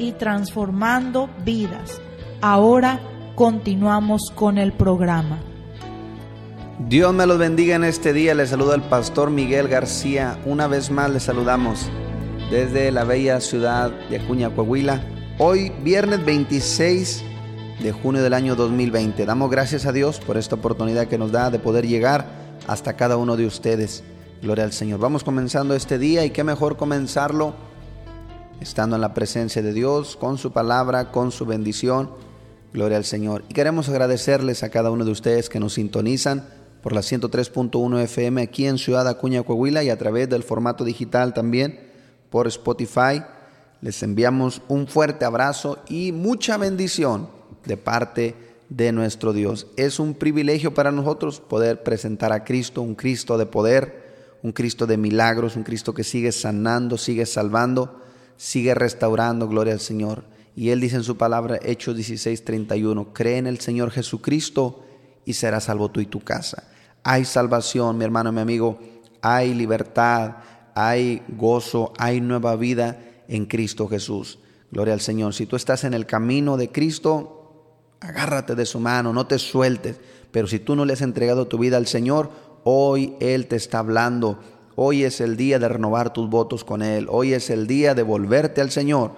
y transformando vidas. Ahora continuamos con el programa. Dios me los bendiga en este día. Le saluda el pastor Miguel García. Una vez más le saludamos desde la bella ciudad de Acuña, Coahuila. Hoy, viernes 26 de junio del año 2020. Damos gracias a Dios por esta oportunidad que nos da de poder llegar hasta cada uno de ustedes. Gloria al Señor. Vamos comenzando este día y qué mejor comenzarlo estando en la presencia de Dios, con su palabra, con su bendición. Gloria al Señor. Y queremos agradecerles a cada uno de ustedes que nos sintonizan por la 103.1 FM aquí en Ciudad Acuña, Coahuila y a través del formato digital también por Spotify. Les enviamos un fuerte abrazo y mucha bendición de parte de nuestro Dios. Es un privilegio para nosotros poder presentar a Cristo, un Cristo de poder, un Cristo de milagros, un Cristo que sigue sanando, sigue salvando, sigue restaurando, gloria al Señor. Y Él dice en su palabra, Hechos 16:31, cree en el Señor Jesucristo y serás salvo tú y tu casa. Hay salvación, mi hermano, mi amigo, hay libertad, hay gozo, hay nueva vida en Cristo Jesús. Gloria al Señor. Si tú estás en el camino de Cristo, agárrate de su mano, no te sueltes. Pero si tú no le has entregado tu vida al Señor, hoy Él te está hablando. Hoy es el día de renovar tus votos con Él. Hoy es el día de volverte al Señor.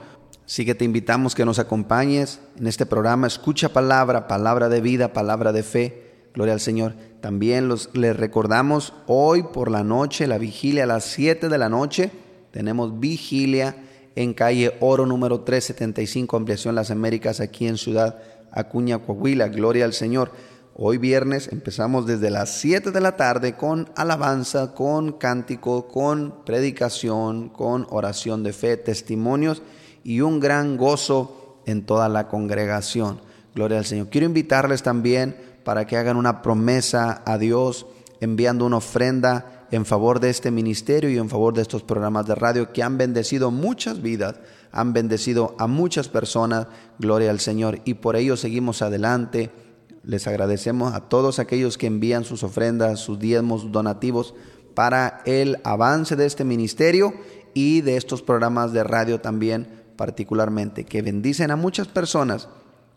Así que te invitamos que nos acompañes en este programa. Escucha palabra, palabra de vida, palabra de fe. Gloria al Señor. También los, les recordamos hoy por la noche, la vigilia a las 7 de la noche. Tenemos vigilia en calle Oro número 375, Ampliación Las Américas, aquí en Ciudad Acuña, Coahuila. Gloria al Señor. Hoy viernes empezamos desde las 7 de la tarde con alabanza, con cántico, con predicación, con oración de fe, testimonios y un gran gozo en toda la congregación. Gloria al Señor. Quiero invitarles también para que hagan una promesa a Dios enviando una ofrenda en favor de este ministerio y en favor de estos programas de radio que han bendecido muchas vidas, han bendecido a muchas personas, gloria al Señor, y por ello seguimos adelante. Les agradecemos a todos aquellos que envían sus ofrendas, sus diezmos, donativos para el avance de este ministerio y de estos programas de radio también particularmente, que bendicen a muchas personas.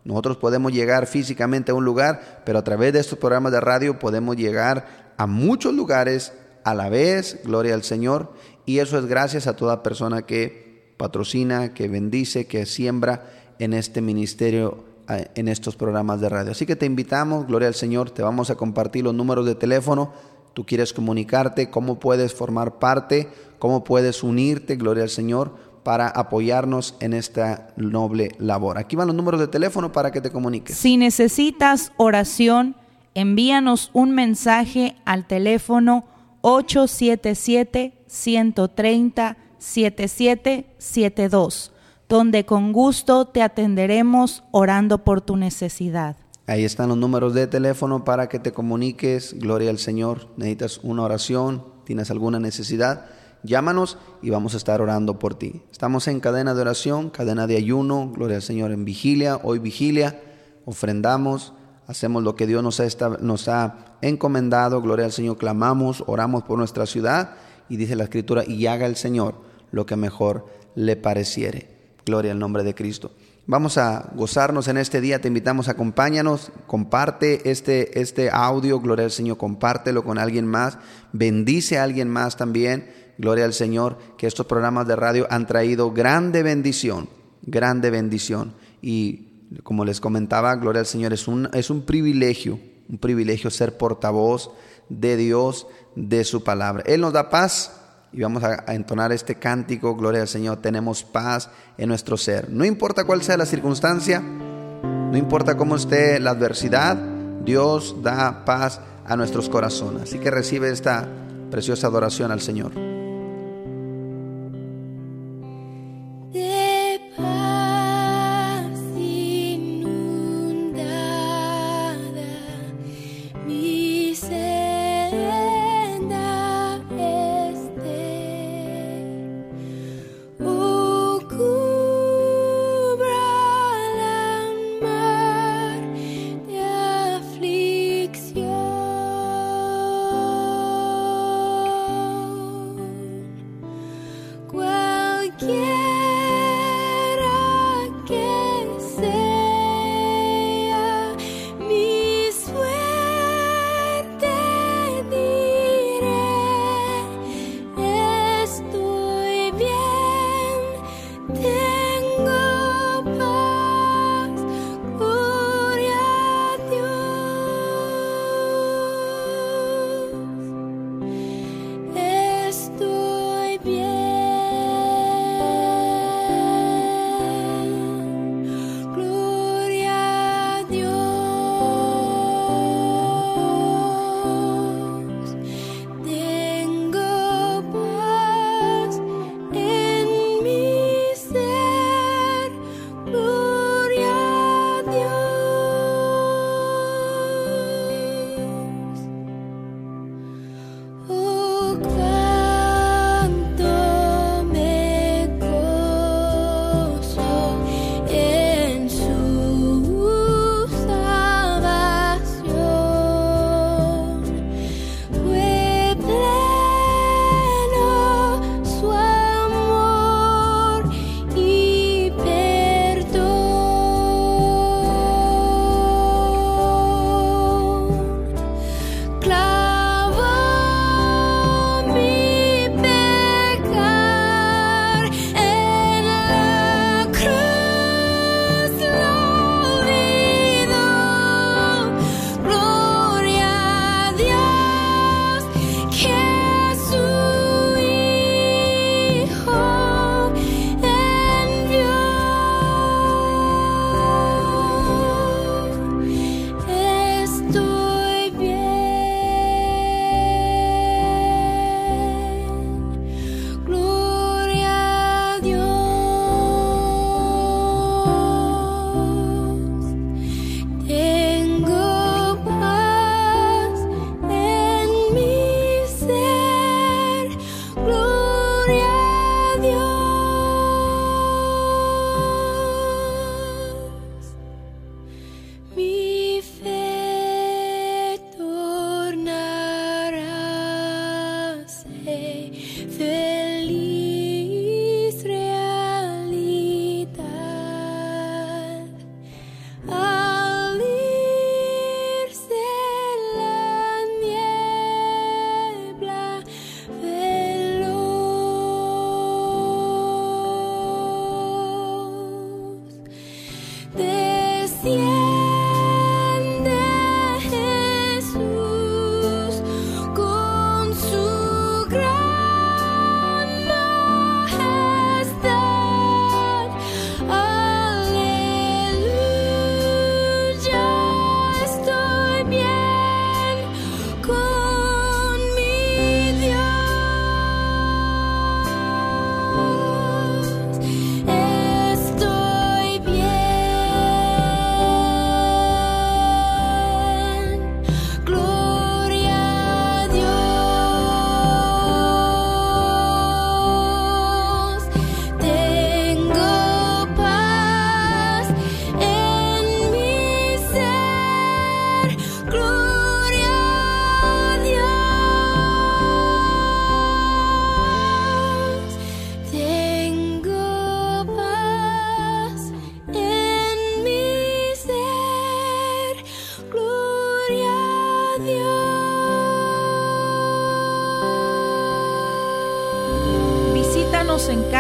Nosotros podemos llegar físicamente a un lugar, pero a través de estos programas de radio podemos llegar a muchos lugares a la vez, gloria al Señor, y eso es gracias a toda persona que patrocina, que bendice, que siembra en este ministerio, en estos programas de radio. Así que te invitamos, gloria al Señor, te vamos a compartir los números de teléfono, tú quieres comunicarte, cómo puedes formar parte, cómo puedes unirte, gloria al Señor, para apoyarnos en esta noble labor. Aquí van los números de teléfono para que te comuniques. Si necesitas oración, envíanos un mensaje al teléfono 877-130-7772, donde con gusto te atenderemos orando por tu necesidad. Ahí están los números de teléfono para que te comuniques. Gloria al Señor. Necesitas una oración, tienes alguna necesidad Llámanos y vamos a estar orando por ti. Estamos en cadena de oración, cadena de ayuno, gloria al Señor en vigilia, hoy vigilia, ofrendamos, hacemos lo que Dios nos ha, nos ha encomendado, gloria al Señor, clamamos, oramos por nuestra ciudad y dice la Escritura, y haga el Señor lo que mejor le pareciere. Gloria al nombre de Cristo. Vamos a gozarnos en este día, te invitamos, acompáñanos, comparte este, este audio, gloria al Señor, compártelo con alguien más, bendice a alguien más también Gloria al Señor, que estos programas de radio han traído grande bendición, grande bendición. Y como les comentaba, gloria al Señor, es un, es un privilegio, un privilegio ser portavoz de Dios, de su palabra. Él nos da paz y vamos a, entonar este cántico, gloria al Señor, tenemos paz en nuestro ser. No importa cuál sea la circunstancia, no importa cómo esté la adversidad, Dios da paz a nuestros corazones. Así que recibe esta preciosa adoración al Señor.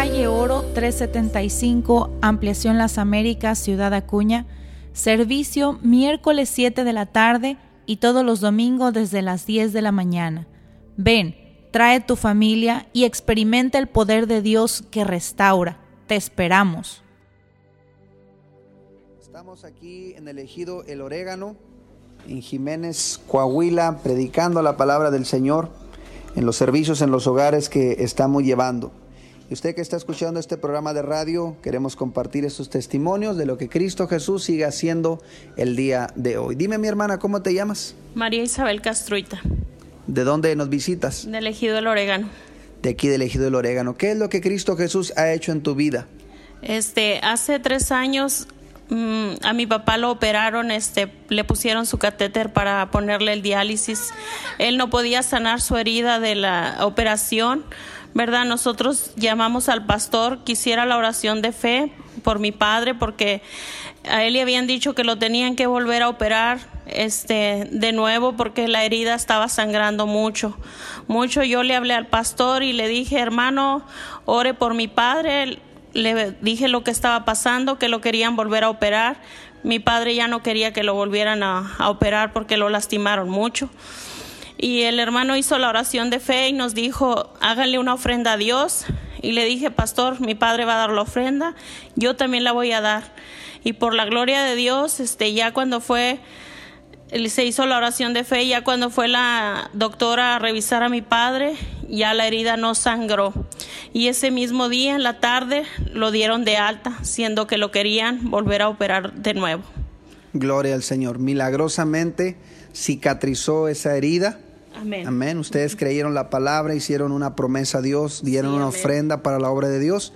Calle Oro 375, Ampliación Las Américas, Ciudad Acuña. Servicio miércoles 7 de la tarde y todos los domingos desde las 10 de la mañana. Ven, trae tu familia y experimenta el poder de Dios que restaura. Te esperamos. Estamos aquí en el ejido El Orégano, en Jiménez, Coahuila, predicando la palabra del Señor en los servicios en los hogares que estamos llevando. Y usted que está escuchando este programa de radio, queremos compartir estos testimonios de lo que Cristo Jesús sigue haciendo el día de hoy. Dime mi hermana, ¿cómo te llamas? María Isabel Castruita. ¿De dónde nos visitas? Del Ejido del Orégano. De aquí del Ejido del Orégano. ¿Qué es lo que Cristo Jesús ha hecho en tu vida? Este, hace tres años a mi papá lo operaron, este, le pusieron su catéter para ponerle el diálisis. Él no podía sanar su herida de la operación ¿verdad? Nosotros llamamos al pastor, quisiera la oración de fe por mi padre, porque a él le habían dicho que lo tenían que volver a operar este de nuevo porque la herida estaba sangrando mucho mucho yo le hablé al pastor y le dije hermano ore por mi padre le dije lo que estaba pasando que lo querían volver a operar mi padre ya no quería que lo volvieran a, operar porque lo lastimaron mucho y el hermano hizo la oración de fe y nos dijo, háganle una ofrenda a Dios. Y le dije, pastor, mi padre va a dar la ofrenda, yo también la voy a dar. Y por la gloria de Dios, este, ya cuando fue, se hizo la oración de fe, ya cuando fue la doctora a revisar a mi padre, ya la herida no sangró. Y ese mismo día, en la tarde, lo dieron de alta, siendo que lo querían volver a operar de nuevo. Gloria al Señor. Milagrosamente cicatrizó esa herida Amén. Ustedes creyeron la palabra, hicieron una promesa a Dios, dieron una ofrenda para la obra de Dios.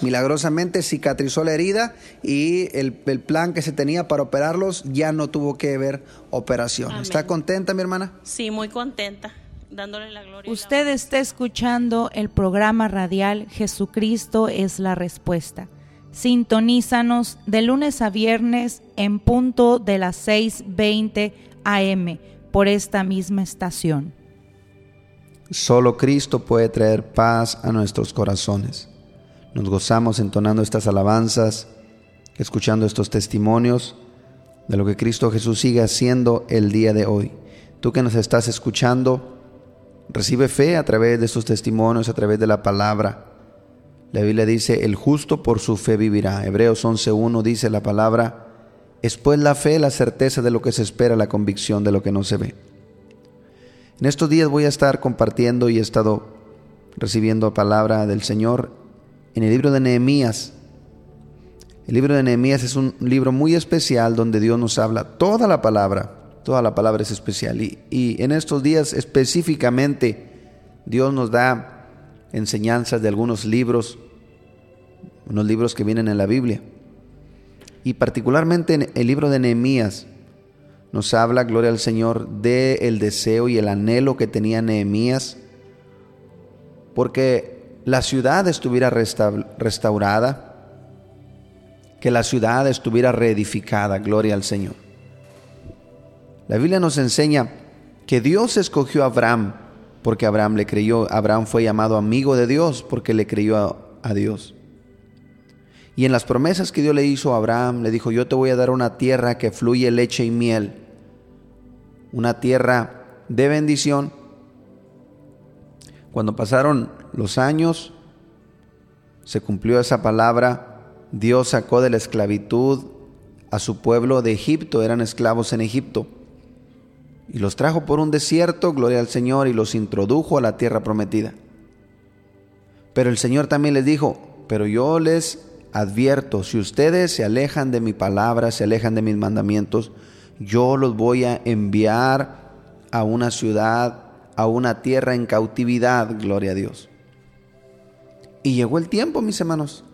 Milagrosamente cicatrizó la herida y el, plan que se tenía para operarlos ya no tuvo que ver operación. ¿Está contenta, mi hermana? Sí, muy contenta. Dándole la gloria. Usted está escuchando el programa radial Jesucristo es la respuesta. Sintonízanos de lunes a viernes en punto de las 6:20 AM por esta misma estación. Solo Cristo puede traer paz a nuestros corazones. Nos gozamos entonando estas alabanzas, escuchando estos testimonios de lo que Cristo Jesús sigue haciendo el día de hoy. Tú que nos estás escuchando, recibe fe a través de estos testimonios, a través de la palabra. La Biblia dice, el justo por su fe vivirá. Hebreos 11.1 dice la palabra, es pues la fe, la certeza de lo que se espera, la convicción de lo que no se ve. En estos días voy a estar compartiendo y he estado recibiendo palabra del Señor en el libro de Nehemías. El libro de Nehemías es un libro muy especial donde Dios nos habla toda la palabra, toda la palabra es especial. Y, y en estos días específicamente Dios nos da enseñanzas de algunos libros, unos libros que vienen en la Biblia. Y particularmente en el libro de Nehemías nos habla, gloria al Señor, de el deseo y el anhelo que tenía Nehemías porque la ciudad estuviera restaurada, que la ciudad estuviera reedificada, gloria al Señor. La Biblia nos enseña que Dios escogió a Abraham porque Abraham le creyó. Abraham fue llamado amigo de Dios porque le creyó a, a Dios. Y en las promesas que Dios le hizo a Abraham, le dijo, yo te voy a dar una tierra que fluye leche y miel, una tierra de bendición. Cuando pasaron los años, se cumplió esa palabra, Dios sacó de la esclavitud a su pueblo de Egipto, eran esclavos en Egipto, y los trajo por un desierto, gloria al Señor, y los introdujo a la tierra prometida. Pero el Señor también les dijo, pero yo les advierto, si ustedes se alejan de mi palabra, se alejan de mis mandamientos, yo los voy a enviar a una ciudad, a una tierra en cautividad, gloria a Dios. Y llegó el tiempo, mis hermanos,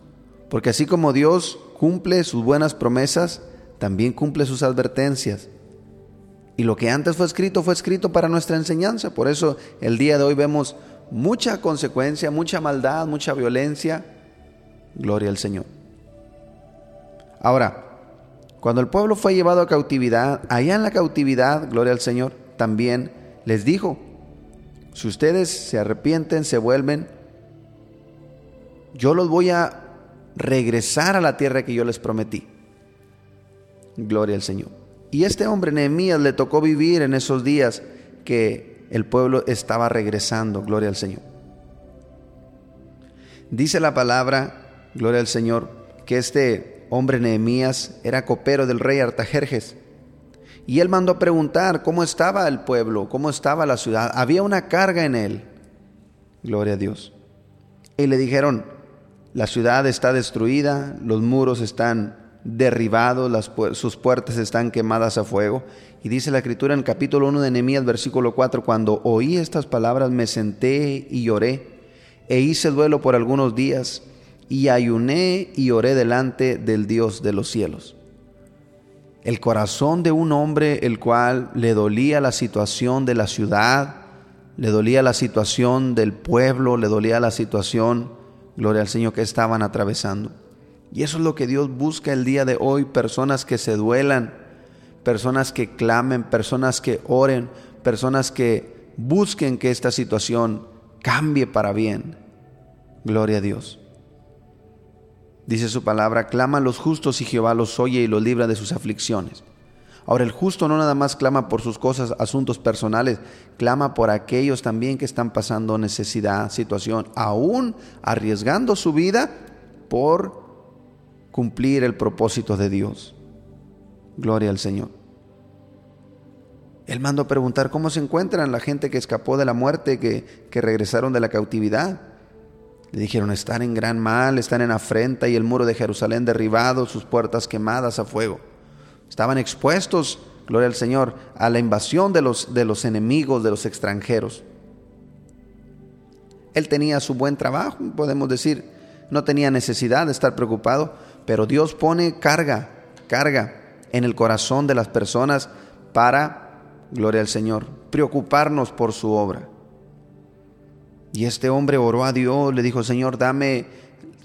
porque así como Dios cumple sus buenas promesas, también cumple sus advertencias. Y lo que antes fue escrito fue escrito para nuestra enseñanza. Por eso el día de hoy vemos mucha consecuencia, mucha maldad, mucha violencia, Gloria al Señor. Ahora, cuando el pueblo fue llevado a cautividad, allá en la cautividad, gloria al Señor, también les dijo, si ustedes se arrepienten, se vuelven, yo los voy a regresar a la tierra que yo les prometí. Gloria al Señor. Y este hombre, Nehemías, le tocó vivir en esos días que el pueblo estaba regresando. Gloria al Señor. Dice la palabra, gloria al Señor, que este hombre Nehemías era copero del rey Artajerjes. Y él mandó a preguntar cómo estaba el pueblo, cómo estaba la ciudad. Había una carga en él. Gloria a Dios. Y le dijeron, la ciudad está destruida, los muros están derribados, las sus puertas están quemadas a fuego. Y dice la escritura en el capítulo 1 de Nehemías, versículo 4, cuando oí estas palabras me senté y lloré, e hice duelo por algunos días, y ayuné y oré delante del Dios de los cielos el corazón de un hombre el cual le dolía la situación de la ciudad, le dolía la situación del pueblo, le dolía la situación, gloria al Señor, que estaban atravesando. Y eso es lo que Dios busca el día de hoy, personas que se duelan, personas que clamen, personas que oren, personas que busquen que esta situación cambie para bien. Gloria a Dios. Dice su palabra, claman los justos y Jehová los oye y los libra de sus aflicciones. Ahora el justo no nada más clama por sus cosas, asuntos personales, clama por aquellos también que están pasando necesidad, situación, aún arriesgando su vida por cumplir el propósito de Dios. Gloria al Señor. Él mandó a preguntar cómo se encuentran la gente que escapó de la muerte, que, que regresaron de la cautividad. Le dijeron, están en gran mal, están en afrenta y el muro de Jerusalén derribado, sus puertas quemadas a fuego. Estaban expuestos, gloria al Señor, a la invasión de los, de los enemigos, de los extranjeros. Él tenía su buen trabajo, podemos decir, no tenía necesidad de estar preocupado, pero Dios pone carga, carga en el corazón de las personas para, gloria al Señor, preocuparnos por su obra. Y este hombre oró a Dios, le dijo, Señor, dame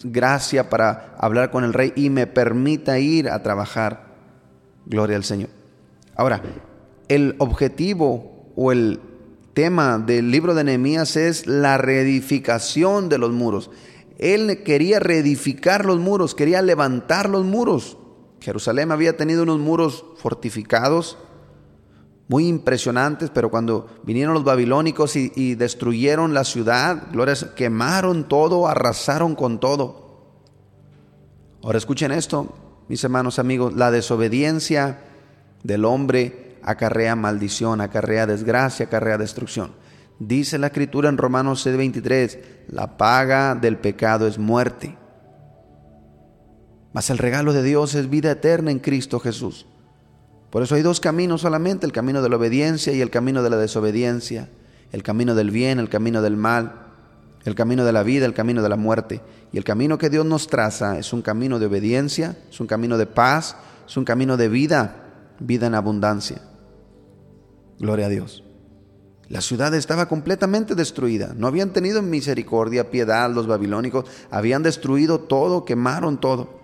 gracia para hablar con el rey y me permita ir a trabajar. Gloria al Señor. Ahora, el objetivo o el tema del libro de Nehemías es la reedificación de los muros. Él quería reedificar los muros, quería levantar los muros. Jerusalén había tenido unos muros fortificados, muy impresionantes, pero cuando vinieron los babilónicos y, destruyeron la ciudad, quemaron todo, arrasaron con todo. Ahora escuchen esto, mis hermanos amigos, la desobediencia del hombre acarrea maldición, acarrea desgracia, acarrea destrucción. Dice la escritura en Romanos 6:23, la paga del pecado es muerte. Mas el regalo de Dios es vida eterna en Cristo Jesús. Por eso hay dos caminos solamente, el camino de la obediencia y el camino de la desobediencia, el camino del bien, el camino del mal, el camino de la vida, el camino de la muerte. Y el camino que Dios nos traza es un camino de obediencia, es un camino de paz, es un camino de vida, vida en abundancia. Gloria a Dios. La ciudad estaba completamente destruida. No habían tenido misericordia, piedad los babilónicos. Habían destruido todo, quemaron todo.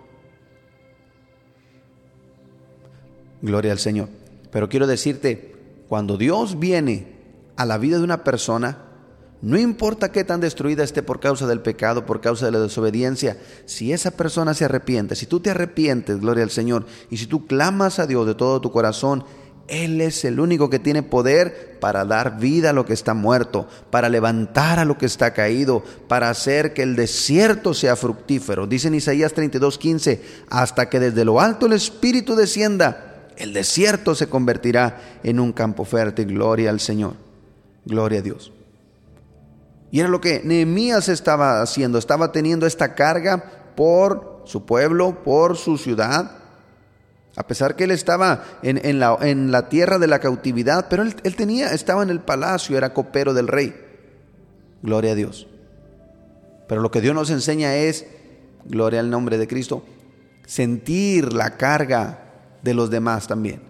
Gloria al Señor. Pero quiero decirte, cuando Dios viene a la vida de una persona, no importa qué tan destruida esté por causa del pecado, por causa de la desobediencia, si esa persona se arrepiente, si tú te arrepientes, gloria al Señor, y si tú clamas a Dios de todo tu corazón, Él es el único que tiene poder para dar vida a lo que está muerto, para levantar a lo que está caído, para hacer que el desierto sea fructífero. Dice en Isaías 32:15, hasta que desde lo alto el Espíritu descienda el desierto se convertirá en un campo fértil. Gloria al Señor. Gloria a Dios. Y era lo que Nehemías estaba haciendo. Estaba teniendo esta carga por su pueblo, por su ciudad. A pesar que él estaba en, la, tierra de la cautividad, pero él, él tenía, estaba en el palacio, era copero del rey. Gloria a Dios. Pero lo que Dios nos enseña es, gloria al nombre de Cristo, sentir la carga de los demás también.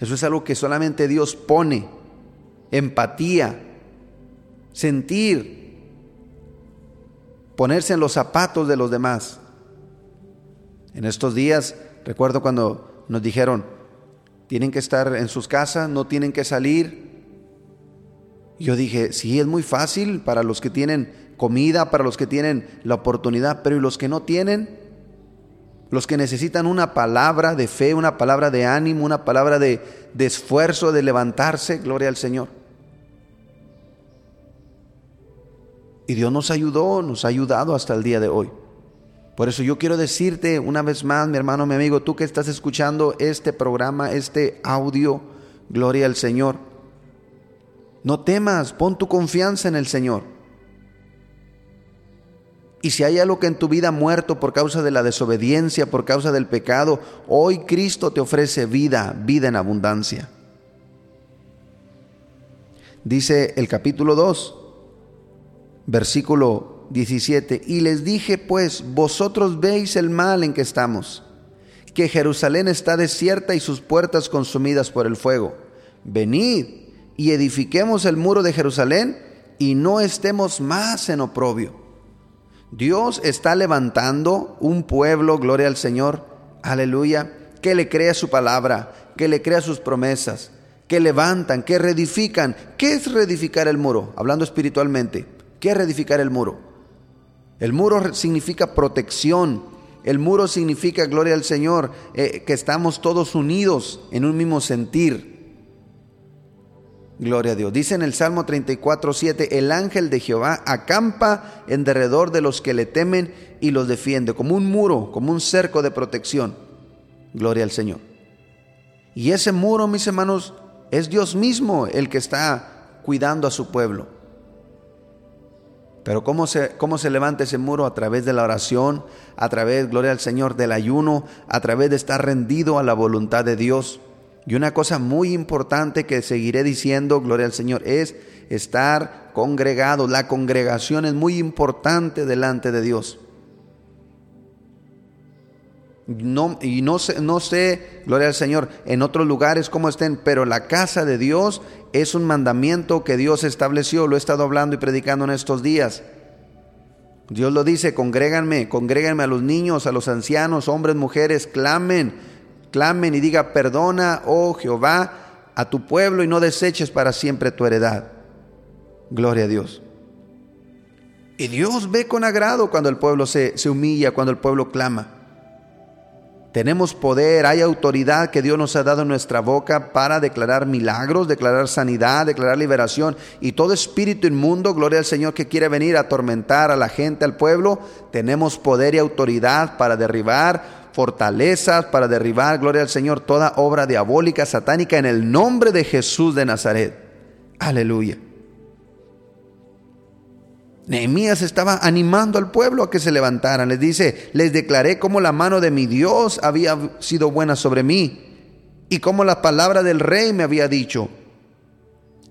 Eso es algo que solamente Dios pone. Empatía, sentir, ponerse en los zapatos de los demás. En estos días, recuerdo cuando nos dijeron, tienen que estar en sus casas, no tienen que salir. Yo dije, sí, es muy fácil para los que tienen comida, para los que tienen la oportunidad, pero ¿y los que no tienen? Los que necesitan una palabra de fe, una palabra de ánimo, una palabra de, de esfuerzo, de levantarse, gloria al Señor. Y Dios nos ayudó, nos ha ayudado hasta el día de hoy. Por eso yo quiero decirte una vez más, mi hermano, mi amigo, tú que estás escuchando este programa, este audio, gloria al Señor. No temas, pon tu confianza en el Señor. Y si hay algo que en tu vida muerto por causa de la desobediencia, por causa del pecado, hoy Cristo te ofrece vida, vida en abundancia. Dice el capítulo 2, versículo 17, y les dije pues, vosotros veis el mal en que estamos, que Jerusalén está desierta y sus puertas consumidas por el fuego. Venid y edifiquemos el muro de Jerusalén y no estemos más en oprobio. Dios está levantando un pueblo, gloria al Señor, aleluya, que le crea su palabra, que le crea sus promesas, que levantan, que reedifican. ¿Qué es reedificar el muro? Hablando espiritualmente, ¿qué es reedificar el muro? El muro significa protección. El muro significa, gloria al Señor, eh, que estamos todos unidos en un mismo sentir. Gloria a Dios. Dice en el Salmo 34, 7, el ángel de Jehová acampa en derredor de los que le temen y los defiende, como un muro, como un cerco de protección. Gloria al Señor. Y ese muro, mis hermanos, es Dios mismo el que está cuidando a su pueblo. Pero ¿cómo se, ¿cómo se levanta ese muro? A través de la oración, a través, gloria al Señor, del ayuno, a través de estar rendido a la voluntad de Dios. Y una cosa muy importante que seguiré diciendo, gloria al Señor, es estar congregado. La congregación es muy importante delante de Dios. No, y no sé, no sé, gloria al Señor, en otros lugares cómo estén, pero la casa de Dios es un mandamiento que Dios estableció, lo he estado hablando y predicando en estos días. Dios lo dice, congréganme, congréganme a los niños, a los ancianos, hombres, mujeres, clamen, clamen y diga, perdona, oh Jehová, a tu pueblo y no deseches para siempre tu heredad. Gloria a Dios. Y Dios ve con agrado cuando el pueblo se, se humilla, cuando el pueblo clama. Tenemos poder, hay autoridad que Dios nos ha dado en nuestra boca para declarar milagros, declarar sanidad, declarar liberación. Y todo espíritu inmundo, gloria al Señor, que quiere venir a atormentar a la gente, al pueblo, tenemos poder y autoridad para derribar fortalezas, para derribar, gloria al Señor, toda obra diabólica, satánica, en el nombre de Jesús de Nazaret. Aleluya. Nehemías estaba animando al pueblo a que se levantaran. Les dice, les declaré cómo la mano de mi Dios había sido buena sobre mí y cómo la palabra del rey me había dicho.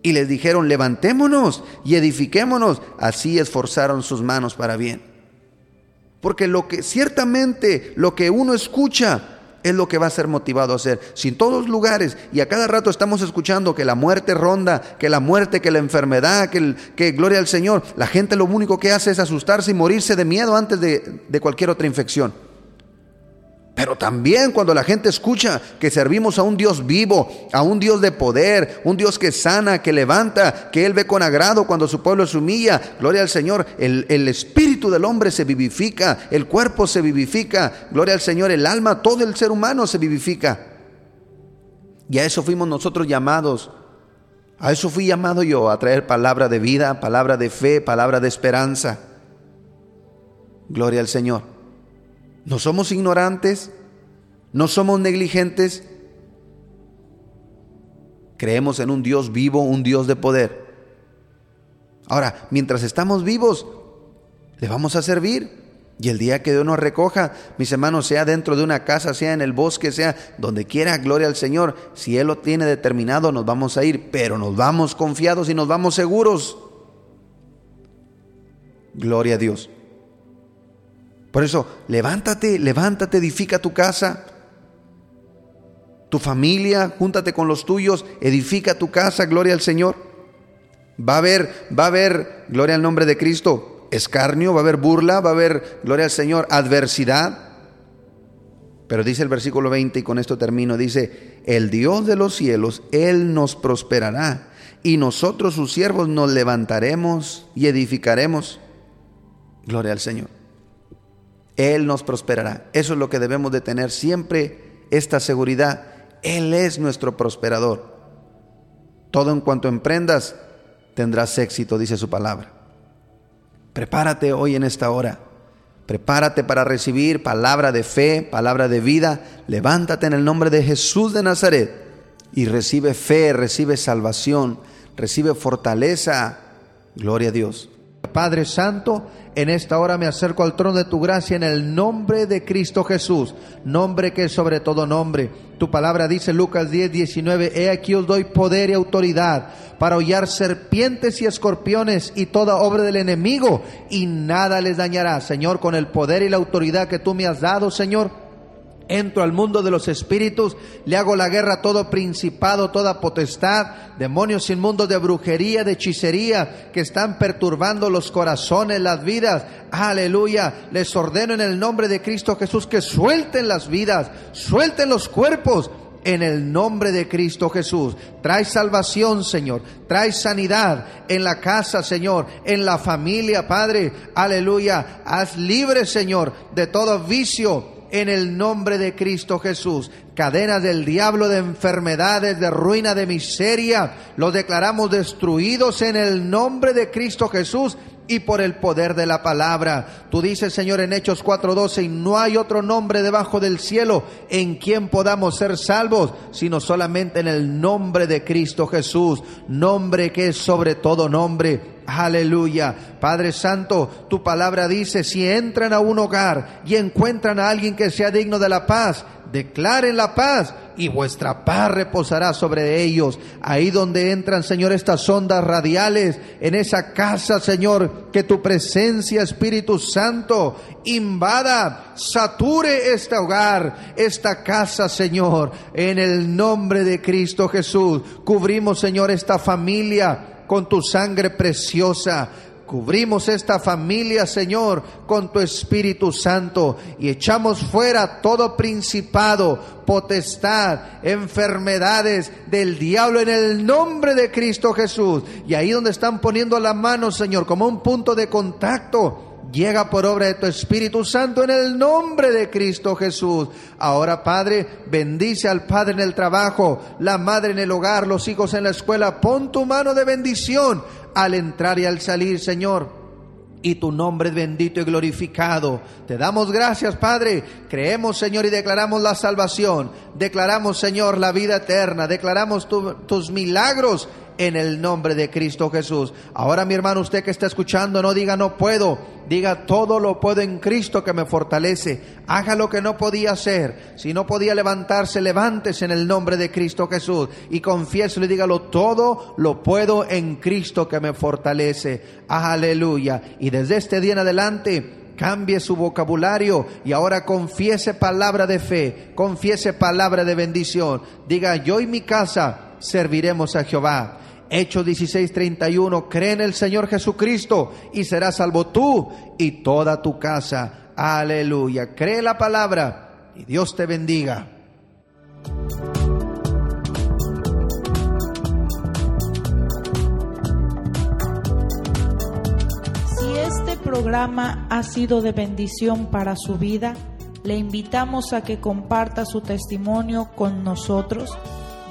Y les dijeron, levantémonos y edifiquémonos. Así esforzaron sus manos para bien. Porque lo que ciertamente lo que uno escucha es lo que va a ser motivado a hacer. Si en todos lugares y a cada rato estamos escuchando que la muerte ronda, que la muerte, que la enfermedad, que, que gloria al Señor, la gente lo único que hace es asustarse y morirse de miedo antes de, de cualquier otra infección. Pero también cuando la gente escucha que servimos a un Dios vivo, a un Dios de poder, un Dios que sana, que levanta, que Él ve con agrado cuando su pueblo se humilla, gloria al Señor, el, el espíritu del hombre se vivifica, el cuerpo se vivifica, gloria al Señor, el alma, todo el ser humano se vivifica. Y a eso fuimos nosotros llamados. A eso fui llamado yo, a traer palabra de vida, palabra de fe, palabra de esperanza. Gloria al Señor. No somos ignorantes, no somos negligentes. Creemos en un Dios vivo, un Dios de poder. Ahora, mientras estamos vivos, le vamos a servir. Y el día que Dios nos recoja, mis hermanos, sea dentro de una casa, sea en el bosque, sea donde quiera, gloria al Señor. Si Él lo tiene determinado, nos vamos a ir, pero nos vamos confiados y nos vamos seguros. Gloria a Dios. Por eso, levántate, levántate, edifica tu casa, tu familia, júntate con los tuyos, edifica tu casa, gloria al Señor. Va a haber, va a haber, gloria al nombre de Cristo, escarnio, va a haber burla, va a haber, gloria al Señor, adversidad. Pero dice el versículo 20, y con esto termino, dice, el Dios de los cielos, Él nos prosperará, y nosotros sus siervos nos levantaremos y edificaremos Gloria al Señor. Él nos prosperará. Eso es lo que debemos de tener siempre, esta seguridad. Él es nuestro prosperador. Todo en cuanto emprendas, tendrás éxito, dice su palabra. Prepárate hoy en esta hora. Prepárate para recibir palabra de fe, palabra de vida. Levántate en el nombre de Jesús de Nazaret y recibe fe, recibe salvación, recibe fortaleza. Gloria a Dios. Padre Santo, en esta hora me acerco al trono de tu gracia en el nombre de Cristo Jesús, nombre que es sobre todo nombre. Tu palabra dice Lucas 10, 19, he aquí os doy poder y autoridad para hollar serpientes y escorpiones y toda obra del enemigo y nada les dañará. Señor, con el poder y la autoridad que tú me has dado, Señor, entro al mundo de los espíritus, le hago la guerra a todo principado, toda potestad, demonios inmundos de brujería, de hechicería, que están perturbando los corazones, las vidas. Aleluya. Les ordeno en el nombre de Cristo Jesús que suelten las vidas, suelten los cuerpos. En el nombre de Cristo Jesús. Trae salvación, Señor. Trae sanidad en la casa, Señor. En la familia, Padre. Aleluya. Haz libre, Señor, de todo vicio, en el nombre de Cristo Jesús. Cadenas del diablo, de enfermedades, de ruina, de miseria, los declaramos destruidos en el nombre de Cristo Jesús y por el poder de la palabra. Tú dices, Señor, en Hechos 4:12, y no hay otro nombre debajo del cielo en quien podamos ser salvos, sino solamente en el nombre de Cristo Jesús, nombre que es sobre todo nombre. Aleluya. Padre Santo, tu palabra dice, si entran a un hogar y encuentran a alguien que sea digno de la paz, declaren la paz y vuestra paz reposará sobre ellos. Ahí donde entran, Señor, estas ondas radiales, en esa casa, Señor, que tu presencia, Espíritu Santo, invada, sature este hogar, esta casa, Señor, en el nombre de Cristo Jesús. Cubrimos, Señor, esta familia con tu sangre preciosa. Cubrimos esta familia, Señor, con tu Espíritu Santo y echamos fuera todo principado, potestad, enfermedades del diablo en el nombre de Cristo Jesús. Y ahí donde están poniendo la mano, Señor, como un punto de contacto, llega por obra de tu Espíritu Santo en el nombre de Cristo Jesús. Ahora, Padre, bendice al Padre en el trabajo, la madre en el hogar, los hijos en la escuela. Pon tu mano de bendición al entrar y al salir, Señor. Y tu nombre es bendito y glorificado. Te damos gracias, Padre. Creemos, Señor, y declaramos la salvación. Declaramos, Señor, la vida eterna. Declaramos tus milagros en el nombre de Cristo Jesús. Ahora mi hermano, usted que está escuchando, no diga no puedo, diga todo lo puedo en Cristo que me fortalece. Haga lo que no podía hacer. Si no podía levantarse, levántese en el nombre de Cristo Jesús y confiéselo y dígalo todo lo puedo en Cristo que me fortalece. Aleluya. Y desde este día en adelante, cambie su vocabulario y ahora confiese palabra de fe, confiese palabra de bendición. Diga, yo y mi casa serviremos a Jehová. Hechos 16:31, cree en el Señor Jesucristo y serás salvo tú y toda tu casa. Aleluya. Cree la palabra y Dios te bendiga. Si este programa ha sido de bendición para su vida, le invitamos a que comparta su testimonio con nosotros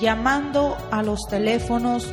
llamando a los teléfonos